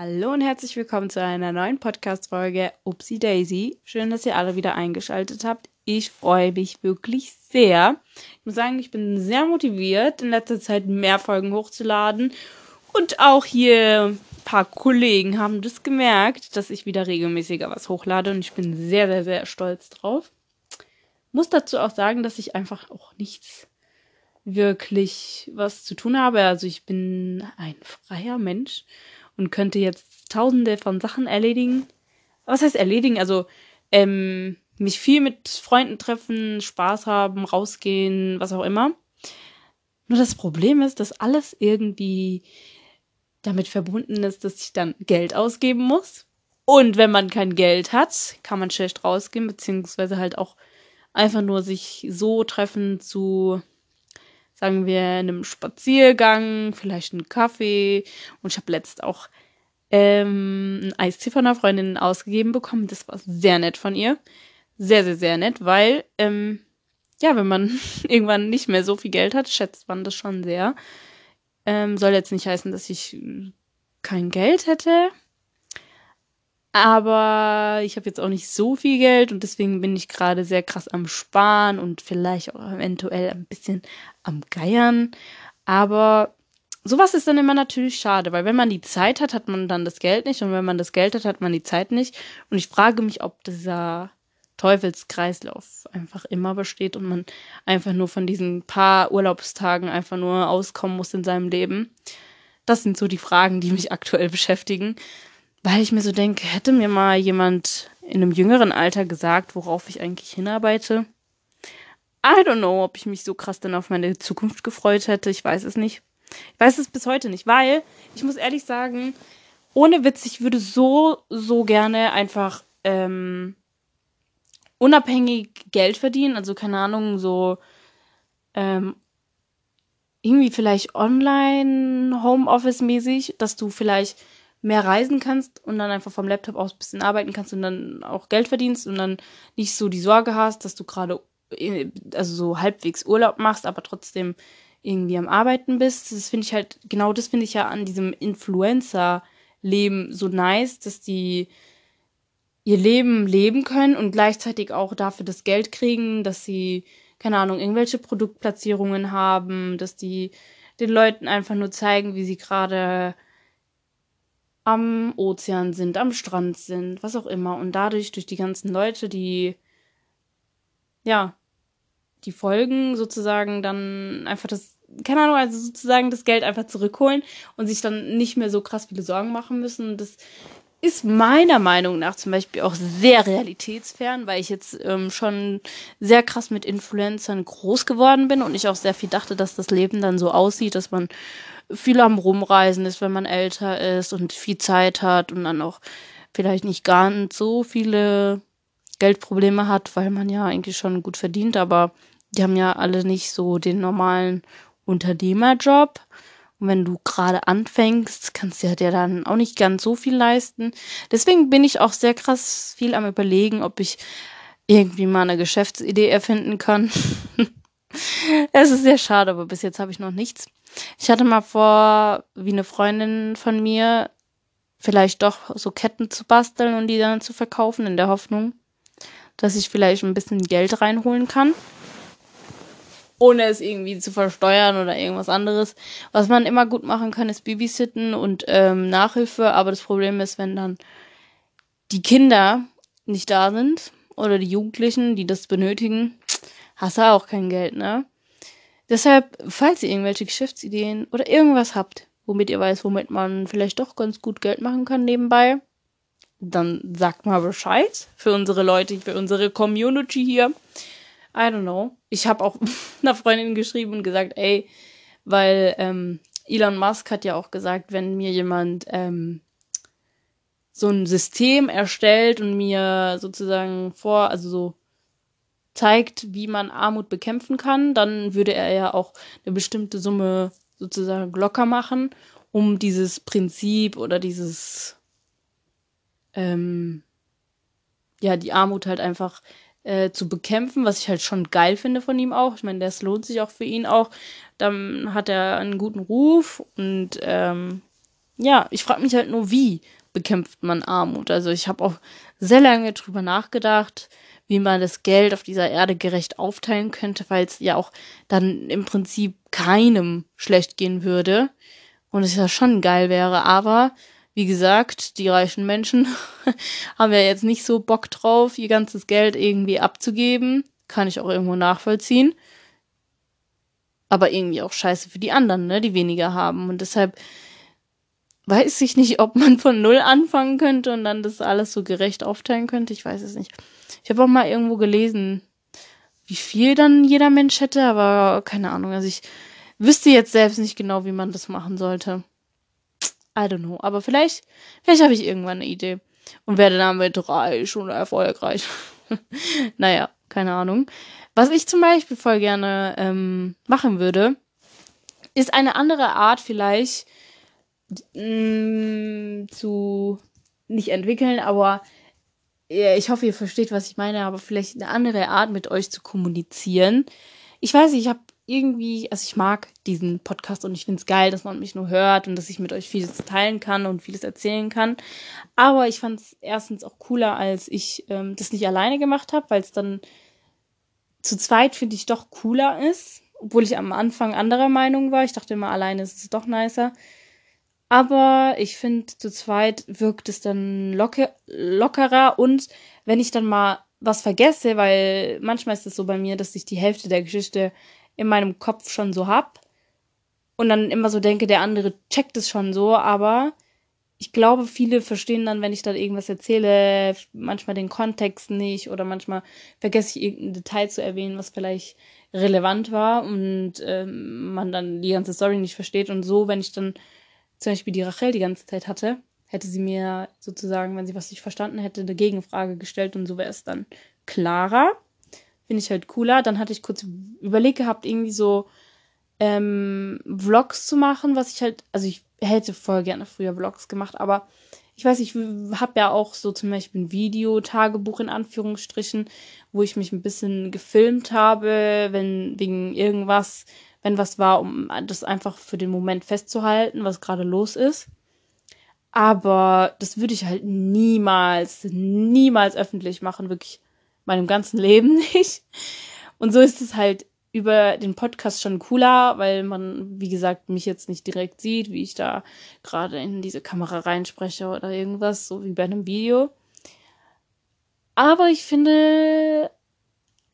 Hallo und herzlich willkommen zu einer neuen Podcast-Folge Upsi Daisy. Schön, dass ihr alle wieder eingeschaltet habt. Ich freue mich wirklich sehr. Ich muss sagen, ich bin sehr motiviert, in letzter Zeit mehr Folgen hochzuladen. Und auch hier ein paar Kollegen haben das gemerkt, dass ich wieder regelmäßiger was hochlade. Und ich bin sehr, sehr, sehr stolz drauf. Muss dazu auch sagen, dass ich einfach auch nichts wirklich was zu tun habe. Also ich bin ein freier Mensch und könnte jetzt tausende von Sachen erledigen. Was heißt erledigen? Also ähm, mich viel mit Freunden treffen, Spaß haben, rausgehen, was auch immer. Nur das Problem ist, dass alles irgendwie damit verbunden ist, dass ich dann Geld ausgeben muss. Und wenn man kein Geld hat, kann man schlecht rausgehen, beziehungsweise halt auch einfach nur sich so treffen zu sagen wir, einem Spaziergang, vielleicht einen Kaffee. Und ich habe letzt auch ähm, ein Eistee von einer Freundin ausgegeben bekommen. Das war sehr nett von ihr. Sehr, sehr, sehr nett, weil, ähm, ja, wenn man irgendwann nicht mehr so viel Geld hat, schätzt man das schon sehr. Ähm, soll jetzt nicht heißen, dass ich kein Geld hätte. Aber ich habe jetzt auch nicht so viel Geld und deswegen bin ich gerade sehr krass am Sparen und vielleicht auch eventuell ein bisschen am Geiern. Aber sowas ist dann immer natürlich schade, weil wenn man die Zeit hat, hat man dann das Geld nicht und wenn man das Geld hat, hat man die Zeit nicht. Und ich frage mich, ob dieser Teufelskreislauf einfach immer besteht und man einfach nur von diesen paar Urlaubstagen einfach nur auskommen muss in seinem Leben. Das sind so die Fragen, die mich aktuell beschäftigen weil ich mir so denke, hätte mir mal jemand in einem jüngeren Alter gesagt, worauf ich eigentlich hinarbeite. I don't know, ob ich mich so krass dann auf meine Zukunft gefreut hätte. Ich weiß es nicht. Ich weiß es bis heute nicht, weil ich muss ehrlich sagen, ohne Witz, ich würde so, so gerne einfach ähm, unabhängig Geld verdienen. Also keine Ahnung, so ähm, irgendwie vielleicht online, Homeoffice-mäßig, dass du vielleicht mehr reisen kannst und dann einfach vom Laptop aus ein bisschen arbeiten kannst und dann auch Geld verdienst und dann nicht so die Sorge hast, dass du gerade äh, also so halbwegs Urlaub machst, aber trotzdem irgendwie am Arbeiten bist. Das finde ich halt, genau das finde ich ja an diesem Influencer-Leben so nice, dass die ihr Leben leben können und gleichzeitig auch dafür das Geld kriegen, dass sie, keine Ahnung, irgendwelche Produktplatzierungen haben, dass die den Leuten einfach nur zeigen, wie sie gerade am Ozean sind, am Strand sind, was auch immer. Und dadurch, durch die ganzen Leute, die, ja, die Folgen sozusagen dann einfach das, keine Ahnung, also sozusagen das Geld einfach zurückholen und sich dann nicht mehr so krass viele Sorgen machen müssen. Das ist meiner Meinung nach zum Beispiel auch sehr realitätsfern, weil ich jetzt ähm, schon sehr krass mit Influencern groß geworden bin und ich auch sehr viel dachte, dass das Leben dann so aussieht, dass man viel am Rumreisen ist, wenn man älter ist und viel Zeit hat und dann auch vielleicht nicht nicht so viele Geldprobleme hat, weil man ja eigentlich schon gut verdient, aber die haben ja alle nicht so den normalen Unternehmerjob. Und wenn du gerade anfängst, kannst du ja dir dann auch nicht ganz so viel leisten. Deswegen bin ich auch sehr krass viel am überlegen, ob ich irgendwie mal eine Geschäftsidee erfinden kann. es ist sehr schade, aber bis jetzt habe ich noch nichts. Ich hatte mal vor, wie eine Freundin von mir, vielleicht doch so Ketten zu basteln und die dann zu verkaufen, in der Hoffnung, dass ich vielleicht ein bisschen Geld reinholen kann. Ohne es irgendwie zu versteuern oder irgendwas anderes. Was man immer gut machen kann, ist Babysitten und ähm, Nachhilfe. Aber das Problem ist, wenn dann die Kinder nicht da sind oder die Jugendlichen, die das benötigen, hast du auch kein Geld, ne? Deshalb, falls ihr irgendwelche Geschäftsideen oder irgendwas habt, womit ihr weiß, womit man vielleicht doch ganz gut Geld machen kann nebenbei, dann sagt mal Bescheid für unsere Leute, für unsere Community hier. I don't know. Ich habe auch einer Freundin geschrieben und gesagt, ey, weil ähm, Elon Musk hat ja auch gesagt, wenn mir jemand ähm, so ein System erstellt und mir sozusagen vor, also so zeigt, wie man Armut bekämpfen kann, dann würde er ja auch eine bestimmte Summe sozusagen locker machen, um dieses Prinzip oder dieses, ähm, ja, die Armut halt einfach äh, zu bekämpfen, was ich halt schon geil finde von ihm auch. Ich meine, das lohnt sich auch für ihn auch. Dann hat er einen guten Ruf und ähm, ja, ich frage mich halt nur, wie bekämpft man Armut? Also ich habe auch sehr lange drüber nachgedacht, wie man das Geld auf dieser Erde gerecht aufteilen könnte, weil es ja auch dann im Prinzip keinem schlecht gehen würde und es ja schon geil wäre. Aber wie gesagt, die reichen Menschen haben ja jetzt nicht so Bock drauf, ihr ganzes Geld irgendwie abzugeben. Kann ich auch irgendwo nachvollziehen. Aber irgendwie auch scheiße für die anderen, ne, die weniger haben. Und deshalb weiß ich nicht, ob man von Null anfangen könnte und dann das alles so gerecht aufteilen könnte. Ich weiß es nicht. Ich habe auch mal irgendwo gelesen, wie viel dann jeder Mensch hätte, aber keine Ahnung. Also ich wüsste jetzt selbst nicht genau, wie man das machen sollte. I don't know. Aber vielleicht, vielleicht habe ich irgendwann eine Idee und werde damit reich und erfolgreich. naja, keine Ahnung. Was ich zum Beispiel voll gerne ähm, machen würde, ist eine andere Art vielleicht mh, mm, zu nicht entwickeln, aber ich hoffe, ihr versteht, was ich meine, aber vielleicht eine andere Art mit euch zu kommunizieren. Ich weiß nicht, ich habe irgendwie, also ich mag diesen Podcast und ich finde es geil, dass man mich nur hört und dass ich mit euch vieles teilen kann und vieles erzählen kann. Aber ich fand es erstens auch cooler, als ich ähm, das nicht alleine gemacht habe, weil es dann zu zweit finde ich doch cooler ist, obwohl ich am Anfang anderer Meinung war. Ich dachte immer, alleine ist es doch nicer. Aber ich finde, zu zweit wirkt es dann locker, lockerer und wenn ich dann mal was vergesse, weil manchmal ist es so bei mir, dass ich die Hälfte der Geschichte in meinem Kopf schon so hab und dann immer so denke, der andere checkt es schon so, aber ich glaube, viele verstehen dann, wenn ich dann irgendwas erzähle, manchmal den Kontext nicht oder manchmal vergesse ich irgendein Detail zu erwähnen, was vielleicht relevant war und ähm, man dann die ganze Story nicht versteht. Und so, wenn ich dann zum Beispiel die Rachel die ganze Zeit hatte, hätte sie mir sozusagen, wenn sie was nicht verstanden hätte, eine Gegenfrage gestellt und so wäre es dann klarer. Finde ich halt cooler. Dann hatte ich kurz überlegt gehabt, irgendwie so ähm, Vlogs zu machen, was ich halt, also ich hätte voll gerne früher Vlogs gemacht, aber ich weiß, ich habe ja auch so zum Beispiel ein Videotagebuch in Anführungsstrichen, wo ich mich ein bisschen gefilmt habe, wenn wegen irgendwas wenn was war, um das einfach für den Moment festzuhalten, was gerade los ist. Aber das würde ich halt niemals, niemals öffentlich machen, wirklich meinem ganzen Leben nicht. Und so ist es halt über den Podcast schon cooler, weil man, wie gesagt, mich jetzt nicht direkt sieht, wie ich da gerade in diese Kamera reinspreche oder irgendwas, so wie bei einem Video. Aber ich finde,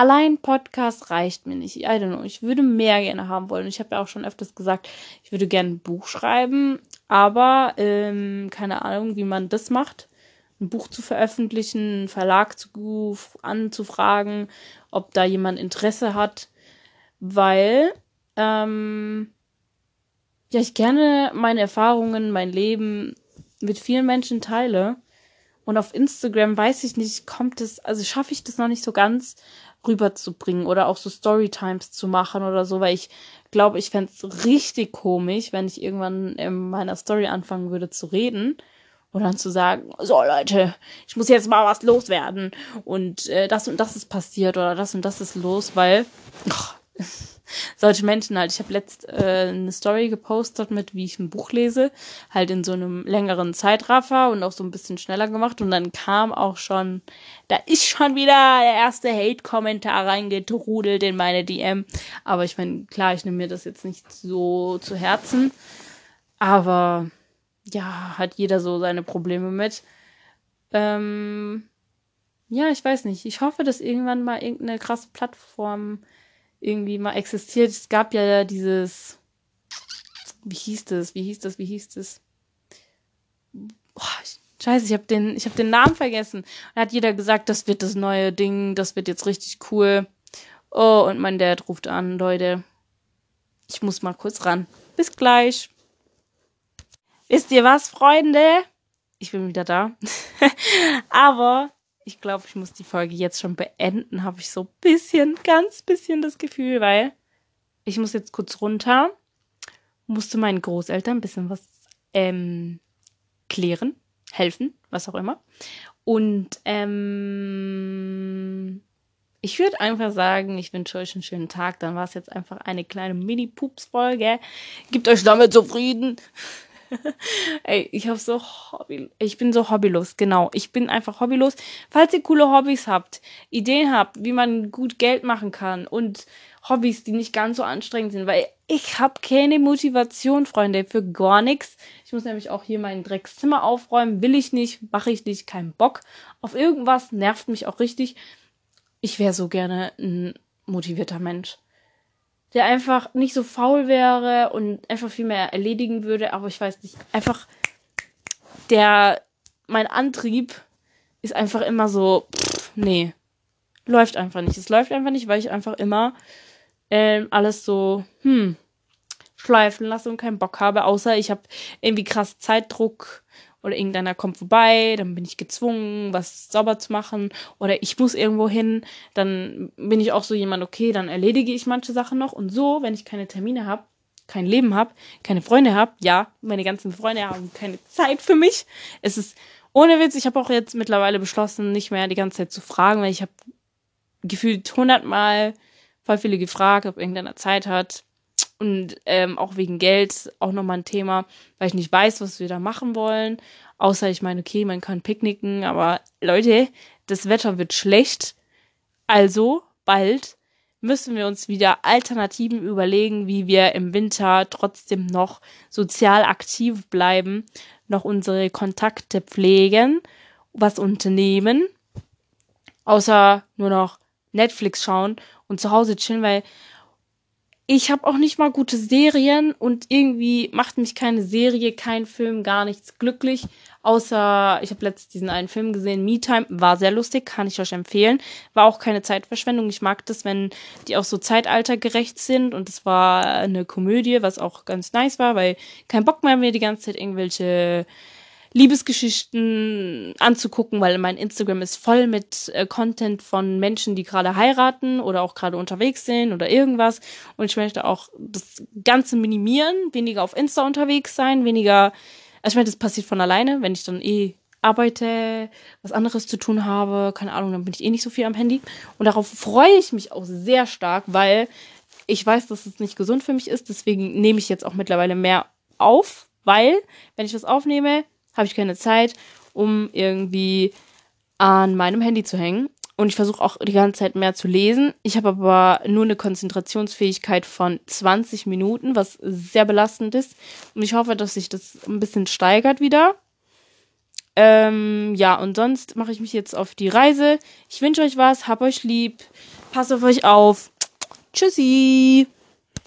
allein Podcast reicht mir nicht. I don't know. Ich würde mehr gerne haben wollen. Ich habe ja auch schon öfters gesagt, ich würde gerne ein Buch schreiben, aber ähm, keine Ahnung, wie man das macht. Ein Buch zu veröffentlichen, einen Verlag zu, anzufragen, ob da jemand Interesse hat, weil ähm, ja ich gerne meine Erfahrungen, mein Leben mit vielen Menschen teile. Und auf Instagram weiß ich nicht, kommt es, also schaffe ich das noch nicht so ganz, rüberzubringen oder auch so Storytimes zu machen oder so, weil ich glaube, ich fände es richtig komisch, wenn ich irgendwann in meiner Story anfangen würde zu reden und dann zu sagen, so Leute, ich muss jetzt mal was loswerden und äh, das und das ist passiert oder das und das ist los, weil oh, solche Menschen halt. Ich habe letzt äh, eine Story gepostet mit, wie ich ein Buch lese, halt in so einem längeren Zeitraffer und auch so ein bisschen schneller gemacht. Und dann kam auch schon, da ist schon wieder der erste Hate-Kommentar reingetrudelt in meine DM. Aber ich meine, klar, ich nehme mir das jetzt nicht so zu Herzen. Aber ja, hat jeder so seine Probleme mit. Ähm, ja, ich weiß nicht. Ich hoffe, dass irgendwann mal irgendeine krasse Plattform irgendwie mal existiert. Es gab ja dieses, wie hieß das, wie hieß das, wie hieß das? Boah, scheiße, ich habe den, ich habe den Namen vergessen. Da hat jeder gesagt, das wird das neue Ding, das wird jetzt richtig cool. Oh, und mein Dad ruft an, Leute. Ich muss mal kurz ran. Bis gleich. Wisst ihr was, Freunde? Ich bin wieder da. Aber ich glaube, ich muss die Folge jetzt schon beenden, habe ich so ein bisschen, ganz bisschen das Gefühl, weil ich muss jetzt kurz runter, musste meinen Großeltern ein bisschen was ähm, klären, helfen, was auch immer. Und ähm, ich würde einfach sagen, ich wünsche euch einen schönen Tag. Dann war es jetzt einfach eine kleine Mini-Pups-Folge. Gebt euch damit zufrieden. Ey, ich habe so Hobby, ich bin so hobbylos, genau. Ich bin einfach hobbylos. Falls ihr coole Hobbys habt, Ideen habt, wie man gut Geld machen kann und Hobbys, die nicht ganz so anstrengend sind, weil ich habe keine Motivation, Freunde, für gar nichts. Ich muss nämlich auch hier mein Dreckszimmer aufräumen, will ich nicht, mache ich nicht, kein Bock. Auf irgendwas nervt mich auch richtig. Ich wäre so gerne ein motivierter Mensch der einfach nicht so faul wäre und einfach viel mehr erledigen würde, aber ich weiß nicht, einfach der, mein Antrieb ist einfach immer so, pff, nee, läuft einfach nicht. Es läuft einfach nicht, weil ich einfach immer ähm, alles so, hm, schleifen lasse und keinen Bock habe, außer ich habe irgendwie krass Zeitdruck oder irgendeiner kommt vorbei, dann bin ich gezwungen, was sauber zu machen oder ich muss irgendwo hin, dann bin ich auch so jemand, okay, dann erledige ich manche Sachen noch und so, wenn ich keine Termine habe, kein Leben habe, keine Freunde habe, ja, meine ganzen Freunde haben keine Zeit für mich. Es ist ohne Witz, ich habe auch jetzt mittlerweile beschlossen, nicht mehr die ganze Zeit zu fragen, weil ich habe gefühlt hundertmal voll viele gefragt, ob irgendeiner Zeit hat. Und ähm, auch wegen Geld auch nochmal ein Thema, weil ich nicht weiß, was wir da machen wollen. Außer ich meine, okay, man kann picknicken, aber Leute, das Wetter wird schlecht. Also bald müssen wir uns wieder Alternativen überlegen, wie wir im Winter trotzdem noch sozial aktiv bleiben, noch unsere Kontakte pflegen, was unternehmen, außer nur noch Netflix schauen und zu Hause chillen, weil ich habe auch nicht mal gute Serien und irgendwie macht mich keine Serie, kein Film, gar nichts glücklich. Außer, ich habe letztens diesen einen Film gesehen, Me Time, war sehr lustig, kann ich euch empfehlen. War auch keine Zeitverschwendung. Ich mag das, wenn die auch so zeitaltergerecht sind. Und es war eine Komödie, was auch ganz nice war, weil kein Bock mehr mir die ganze Zeit irgendwelche Liebesgeschichten anzugucken, weil mein Instagram ist voll mit äh, Content von Menschen, die gerade heiraten oder auch gerade unterwegs sind oder irgendwas. Und ich möchte auch das Ganze minimieren, weniger auf Insta unterwegs sein, weniger, also ich meine, das passiert von alleine, wenn ich dann eh arbeite, was anderes zu tun habe, keine Ahnung, dann bin ich eh nicht so viel am Handy. Und darauf freue ich mich auch sehr stark, weil ich weiß, dass es nicht gesund für mich ist. Deswegen nehme ich jetzt auch mittlerweile mehr auf, weil, wenn ich was aufnehme, habe ich keine Zeit, um irgendwie an meinem Handy zu hängen. Und ich versuche auch die ganze Zeit mehr zu lesen. Ich habe aber nur eine Konzentrationsfähigkeit von 20 Minuten, was sehr belastend ist. Und ich hoffe, dass sich das ein bisschen steigert wieder. Ähm, ja, und sonst mache ich mich jetzt auf die Reise. Ich wünsche euch was, hab euch lieb, passt auf euch auf. Tschüssi!